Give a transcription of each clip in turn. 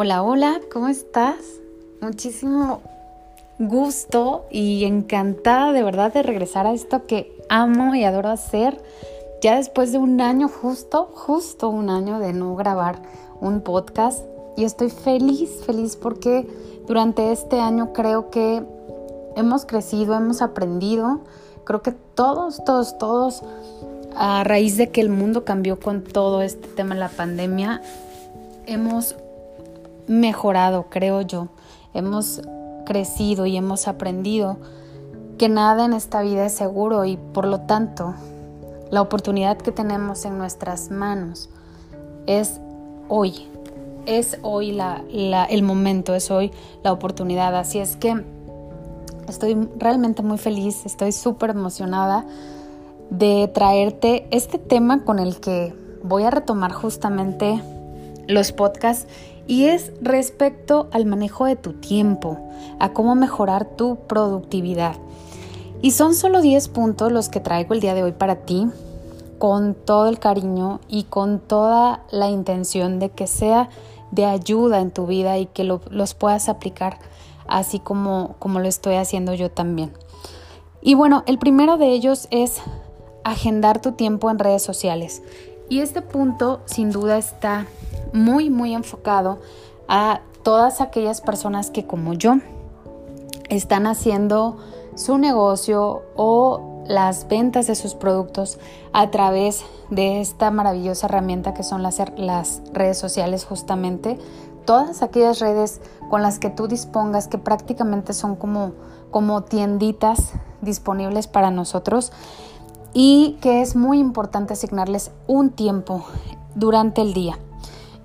Hola, hola, ¿cómo estás? Muchísimo gusto y encantada de verdad de regresar a esto que amo y adoro hacer. Ya después de un año justo, justo un año de no grabar un podcast y estoy feliz, feliz porque durante este año creo que hemos crecido, hemos aprendido. Creo que todos, todos, todos, a raíz de que el mundo cambió con todo este tema de la pandemia, hemos mejorado, creo yo. Hemos crecido y hemos aprendido que nada en esta vida es seguro y por lo tanto la oportunidad que tenemos en nuestras manos es hoy. Es hoy la, el momento, es hoy la oportunidad. Así es que estoy realmente muy feliz, estoy súper emocionada de traerte este tema con el que voy a retomar justamente los podcasts y es respecto al manejo de tu tiempo, a cómo mejorar tu productividad. Y son solo 10 puntos los que traigo el día de hoy para ti, con todo el cariño y con toda la intención de que sea de ayuda en tu vida y que los puedas aplicar así como, como lo estoy haciendo yo también. Y bueno, el primero de ellos es agendar tu tiempo en redes sociales. Y este punto sin duda está muy, muy enfocado a todas aquellas personas que como yo están haciendo su negocio o las ventas de sus productos a través de esta maravillosa herramienta que son las, redes sociales justamente. Todas aquellas redes con las que tú dispongas que prácticamente son como, como tienditas disponibles para nosotros y que es muy importante asignarles un tiempo durante el día.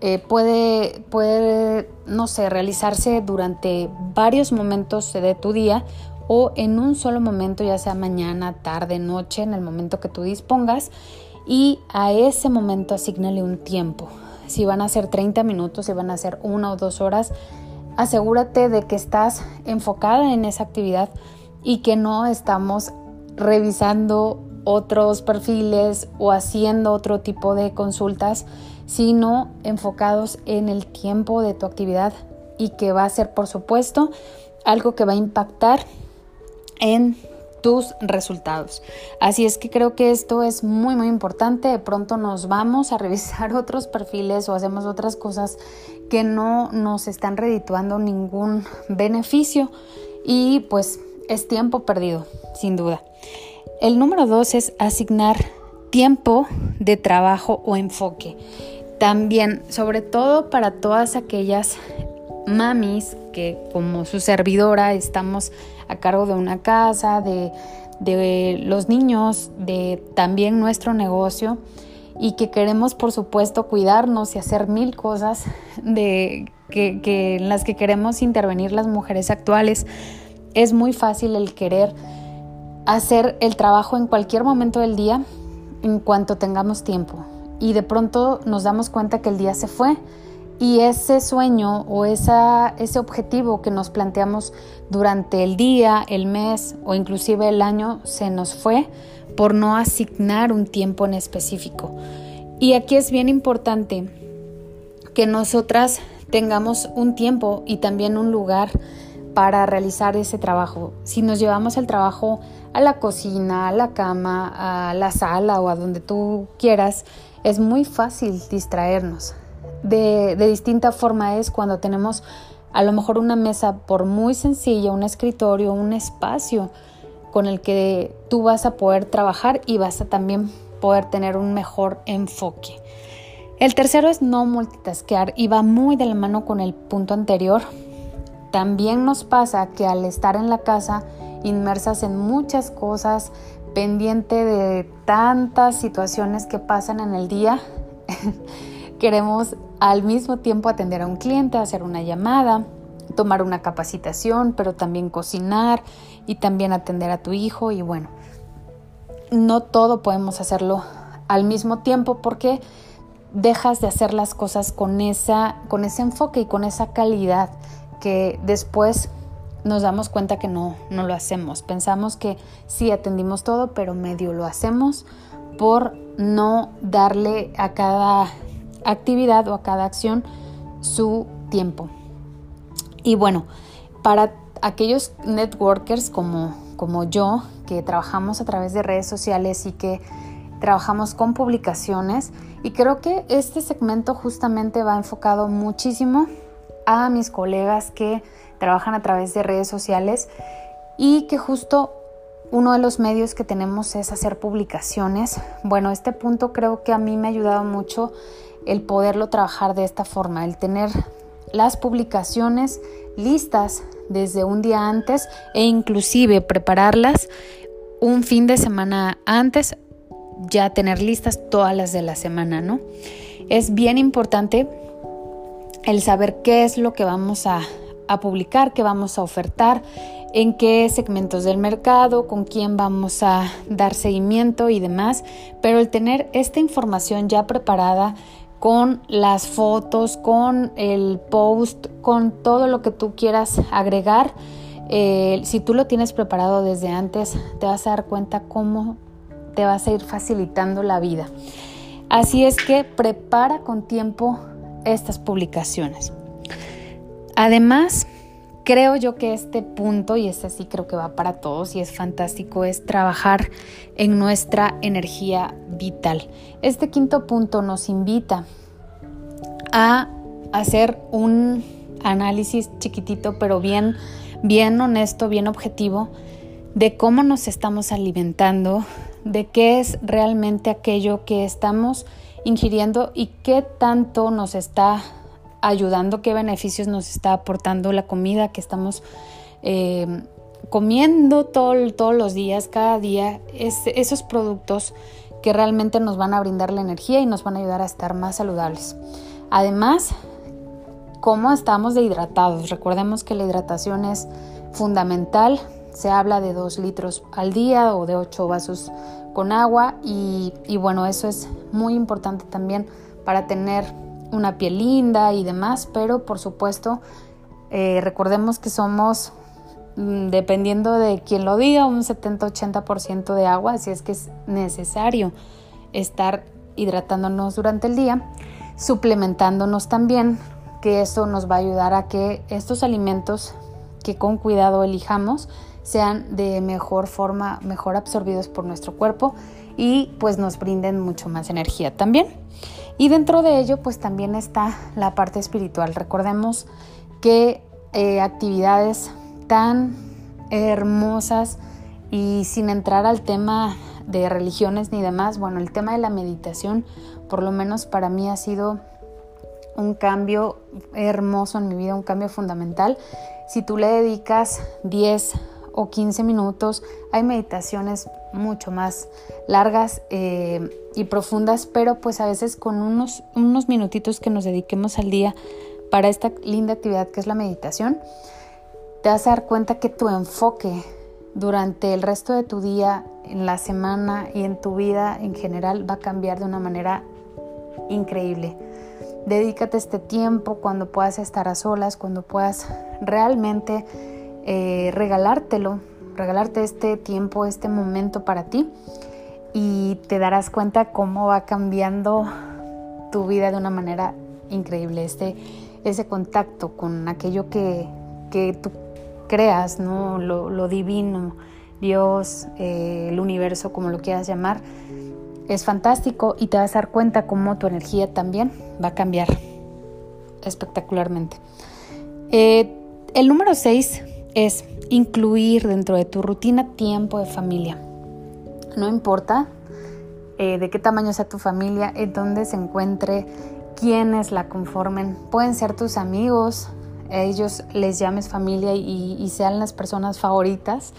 Eh, puede, puede, no sé, realizarse durante varios momentos de tu día o en un solo momento, ya sea mañana, tarde, noche, en el momento que tú dispongas, y a ese momento asignale un tiempo. Si van a ser 30 minutos, si van a ser una o dos horas, asegúrate de que estás enfocada en esa actividad y que no estamos revisando otros perfiles o haciendo otro tipo de consultas sino enfocados en el tiempo de tu actividad y que va a ser, por supuesto, algo que va a impactar en tus resultados. Así es que creo que esto es muy muy importante. De pronto nos vamos a revisar otros perfiles o hacemos otras cosas que no nos están redituando ningún beneficio y pues es tiempo perdido, sin duda. El número dos es asignar tiempo de trabajo o enfoque. También, sobre todo para todas aquellas mamis que como su servidora estamos a cargo de una casa, de, los niños, de también nuestro negocio y que queremos por supuesto cuidarnos y hacer mil cosas de que, en las que queremos intervenir las mujeres actuales. Es muy fácil el querer hacer el trabajo en cualquier momento del día en cuanto tengamos tiempo y de pronto nos damos cuenta que el día se fue y ese sueño o ese objetivo que nos planteamos durante el día, el mes o inclusive el año se nos fue por no asignar un tiempo en específico. Y aquí es bien importante que nosotras tengamos un tiempo y también un lugar para realizar ese trabajo. Si nos llevamos el trabajo a la cocina, a la cama, a la sala o a donde tú quieras, es muy fácil distraernos. De, distinta forma es cuando tenemos a lo mejor una mesa por muy sencilla, un escritorio, un espacio con el que tú vas a poder trabajar y vas a también poder tener un mejor enfoque. El tercero es no multitaskear y va muy de la mano con el punto anterior. También nos pasa que al estar en la casa inmersas en muchas cosas, pendiente de tantas situaciones que pasan en el día, queremos al mismo tiempo atender a un cliente, hacer una llamada, tomar una capacitación, pero también cocinar y también atender a tu hijo y bueno, no todo podemos hacerlo al mismo tiempo porque dejas de hacer las cosas con esa con ese enfoque y con esa calidad que después nos damos cuenta que no, no lo hacemos. Pensamos que sí atendimos todo, pero medio lo hacemos por no darle a cada actividad o a cada acción su tiempo. Y bueno, para aquellos networkers como, como yo, que trabajamos a través de redes sociales y que trabajamos con publicaciones, y creo que este segmento justamente va enfocado muchísimo a mis colegas que trabajan a través de redes sociales y que justo uno de los medios que tenemos es hacer publicaciones. Bueno, este punto creo que a mí me ha ayudado mucho el poderlo trabajar de esta forma, el tener las publicaciones listas desde un día antes e inclusive prepararlas un fin de semana antes, ya tener listas todas las de la semana, ¿no? Es bien importante el saber qué es lo que vamos a, publicar, qué vamos a ofertar, en qué segmentos del mercado, con quién vamos a dar seguimiento y demás, pero el tener esta información ya preparada con las fotos, con el post, con todo lo que tú quieras agregar, eh, si tú lo tienes preparado desde antes, te vas a dar cuenta cómo te vas a ir facilitando la vida. Así es que prepara con tiempo estas publicaciones. Además, creo yo que este punto, y este sí creo que va para todos y es fantástico, es trabajar en nuestra energía vital. Este quinto punto nos invita a hacer un análisis chiquitito, pero bien, bien honesto, bien objetivo, de cómo nos estamos alimentando, de qué es realmente aquello que estamos ingiriendo y qué tanto nos está ayudando, qué beneficios nos está aportando la comida que estamos eh, comiendo todos los días, cada día, esos productos que realmente nos van a brindar la energía y nos van a ayudar a estar más saludables. Además, cómo estamos de hidratados. Recordemos que la hidratación es fundamental. Se habla de 2 litros al día o de 8 vasos con agua y, bueno, eso es muy importante también para tener una piel linda y demás, pero por supuesto eh, recordemos que somos, mm, dependiendo de quien lo diga, un 70-80% de agua, así es que es necesario estar hidratándonos durante el día, suplementándonos también, que eso nos va a ayudar a que estos alimentos que con cuidado elijamos sean de mejor forma, mejor absorbidos por nuestro cuerpo y pues nos brinden mucho más energía también. Y dentro de ello pues también está la parte espiritual. Recordemos que eh, actividades tan hermosas y sin entrar al tema de religiones ni demás, bueno, el tema de la meditación por lo menos para mí ha sido un cambio hermoso en mi vida, un cambio fundamental. Si tú le dedicas 10 o 15 minutos. Hay meditaciones mucho más largas eh, y profundas, pero pues a veces con unos, unos minutitos que nos dediquemos al día para esta linda actividad que es la meditación, te vas a dar cuenta que tu enfoque durante el resto de tu día, en la semana y en tu vida en general va a cambiar de una manera increíble. Dedícate este tiempo cuando puedas estar a solas, cuando puedas realmente eh, regalártelo, regalarte este tiempo, este momento para ti y te darás cuenta cómo va cambiando tu vida de una manera increíble. Este, ese contacto con aquello que, tú creas, ¿no? lo, divino, Dios, eh, el universo, como lo quieras llamar, es fantástico y te vas a dar cuenta cómo tu energía también va a cambiar espectacularmente. Eh, el número 6 es incluir dentro de tu rutina tiempo de familia. No importa eh, de qué tamaño sea tu familia, en dónde se encuentre, quiénes la conformen. Pueden ser tus amigos, ellos les llames familia y, sean las personas favoritas.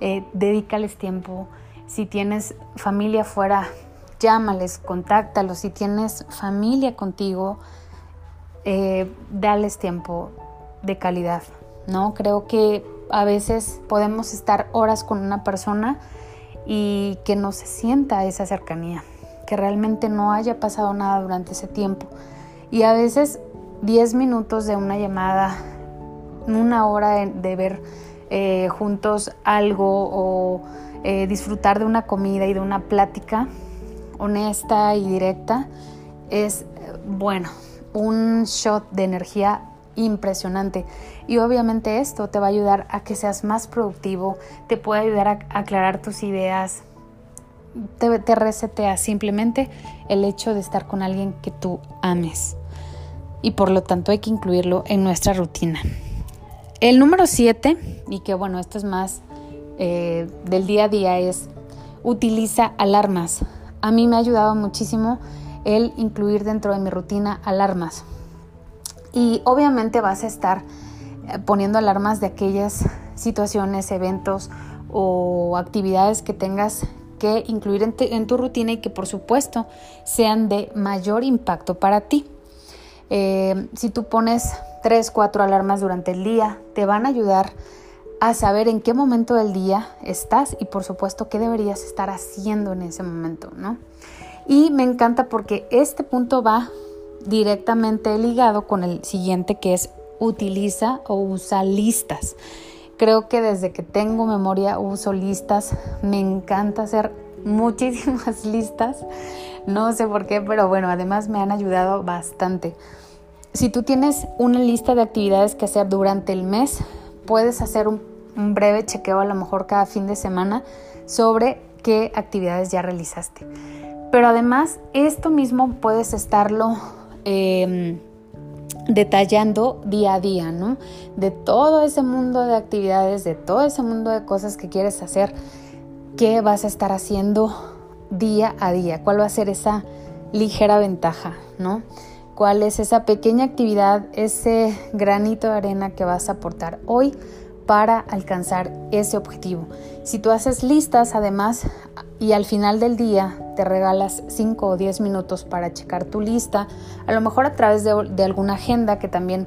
Eh, dedícales tiempo. Si tienes familia fuera, llámales, contáctalos. Si tienes familia contigo, eh, dales tiempo de calidad. ¿no? Creo que a veces podemos estar horas con una persona y que no se sienta esa cercanía, que realmente no haya pasado nada durante ese tiempo. Y a veces 10 minutos de una llamada, una hora de, ver eh, juntos algo o eh, disfrutar de una comida y de una plática honesta y directa es, bueno, un shot de energía impresionante. Y obviamente esto te va a ayudar a que seas más productivo, te puede ayudar a aclarar tus ideas, te, te resetea simplemente el hecho de estar con alguien que tú ames. Y por lo tanto hay que incluirlo en nuestra rutina. El número 7, y que bueno, esto es más eh, del día a día, es utiliza alarmas. A mí me ha ayudado muchísimo el incluir dentro de mi rutina alarmas. Y obviamente vas a estar eh, poniendo alarmas de aquellas situaciones, eventos o actividades que tengas que incluir en, tu rutina y que por supuesto sean de mayor impacto para ti. Eh, si tú pones 3, 4 alarmas durante el día, te van a ayudar a saber en qué momento del día estás y por supuesto qué deberías estar haciendo en ese momento, ¿no? Y me encanta porque este punto va directamente ligado con el siguiente que es utiliza o usa listas. Creo que desde que tengo memoria uso listas, me encanta hacer muchísimas listas, no sé por qué, pero bueno, además me han ayudado bastante. Si tú tienes una lista de actividades que hacer durante el mes, puedes hacer un, breve chequeo a lo mejor cada fin de semana sobre qué actividades ya realizaste. Pero además, esto mismo puedes estarlo em, detallando día a día, ¿no? De todo ese mundo de actividades, de todo ese mundo de cosas que quieres hacer, ¿qué vas a estar haciendo día a día? ¿Cuál va a ser esa ligera ventaja, ¿no? ¿Cuál es esa pequeña actividad, ese granito de arena que vas a aportar hoy para alcanzar ese objetivo? Si tú haces listas, además, y al final del día te regalas 5 o 10 minutos para checar tu lista, a lo mejor a través de, de, alguna agenda que también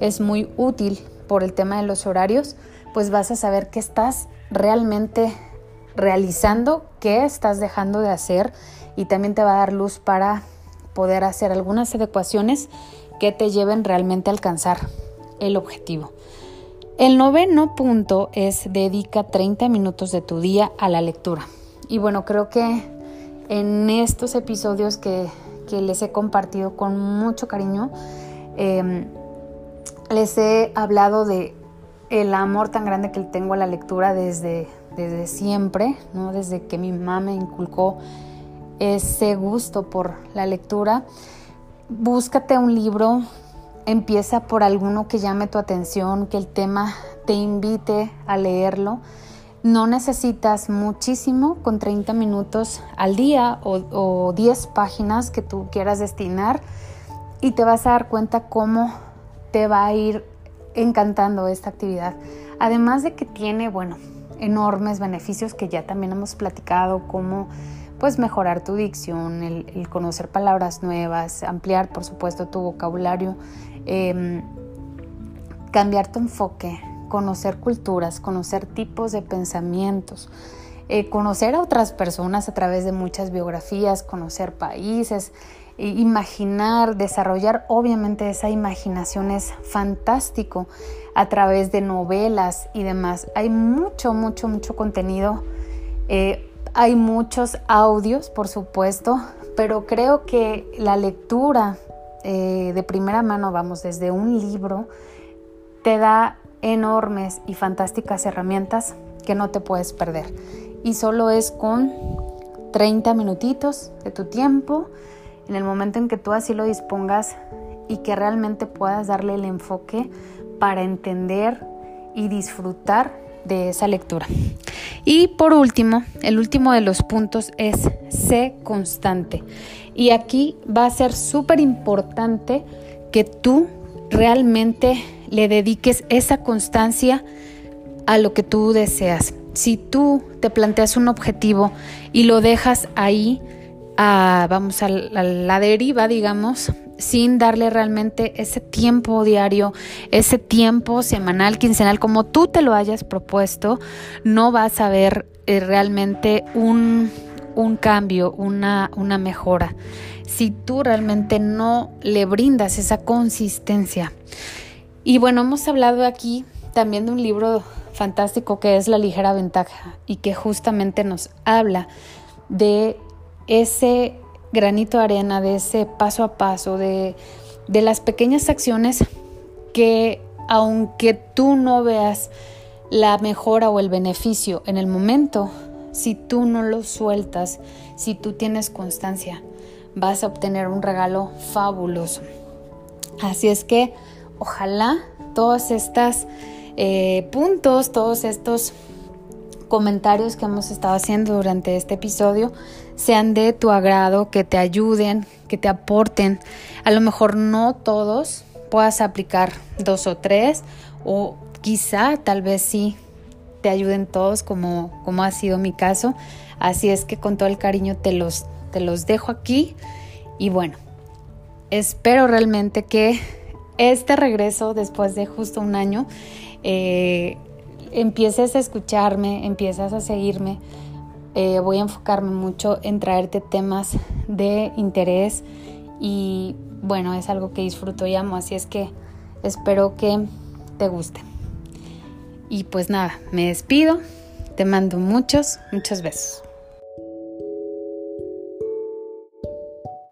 es muy útil por el tema de los horarios, pues vas a saber qué estás realmente realizando, qué estás dejando de hacer y también te va a dar luz para poder hacer algunas adecuaciones que te lleven realmente a alcanzar el objetivo. El noveno punto es dedica 30 minutos de tu día a la lectura. Y bueno, creo que en estos episodios que, les he compartido con mucho cariño, em, les he hablado de el amor tan grande que tengo a la lectura desde, desde siempre, ¿no? desde que mi mamá me inculcó ese gusto por la lectura, búscate un libro, empieza por alguno que llame tu atención, que el tema te invite a leerlo. No necesitas muchísimo, con 30 minutos al día o, 10 páginas que tú quieras destinar y te vas a dar cuenta cómo te va a ir encantando esta actividad. Además de que tiene, bueno, enormes beneficios que ya también hemos platicado, como pues mejorar tu dicción, el, conocer palabras nuevas, ampliar por supuesto tu vocabulario, em, cambiar tu enfoque, conocer culturas, conocer tipos de pensamientos, eh, conocer a otras personas a través de muchas biografías, conocer países, imaginar, desarrollar obviamente esa imaginación es fantástico a través de novelas y demás. Hay mucho, mucho, mucho contenido. Eh, hay muchos audios, por supuesto, pero creo que la lectura eh, de primera mano, vamos, desde un libro, te da enormes y fantásticas herramientas que no te puedes perder. Y solo es con 30 minutitos de tu tiempo, en el momento en que tú así lo dispongas y que realmente puedas darle el enfoque para entender y disfrutar de esa lectura. Y por último, el último de los puntos es sé constante. Y aquí va a ser súper importante que tú realmente le dediques esa constancia a lo que tú deseas. Si tú te planteas un objetivo y lo dejas ahí, vamos a la deriva, digamos, sin darle realmente ese tiempo diario, ese tiempo semanal, quincenal, como tú te lo hayas propuesto, no vas a ver eh, realmente un, cambio, una, una mejora. Si tú realmente no le brindas esa consistencia. Y bueno, hemos hablado aquí también de un libro fantástico que es La ligera ventaja y que justamente nos habla de ese granito de arena, de ese paso a paso, de, las pequeñas acciones que aunque tú no veas la mejora o el beneficio en el momento, si tú no lo sueltas, si tú tienes constancia, vas a obtener un regalo fabuloso. Así es que ojalá todos estos eh, puntos, todos estos comentarios que hemos estado haciendo durante este episodio sean de tu agrado, que te ayuden, que te aporten. A lo mejor no todos puedas aplicar dos o tres o quizá tal vez sí te ayuden todos como, como ha sido mi caso. Así es que con todo el cariño te los, te los dejo aquí y bueno, espero realmente que este regreso después de justo un año eh, empieces a escucharme, empiezas a seguirme. Eh, voy a enfocarme mucho en traerte temas de interés y bueno, es algo que disfruto y amo, así es que espero que te guste. Y pues nada, me despido, te mando muchos, muchos besos.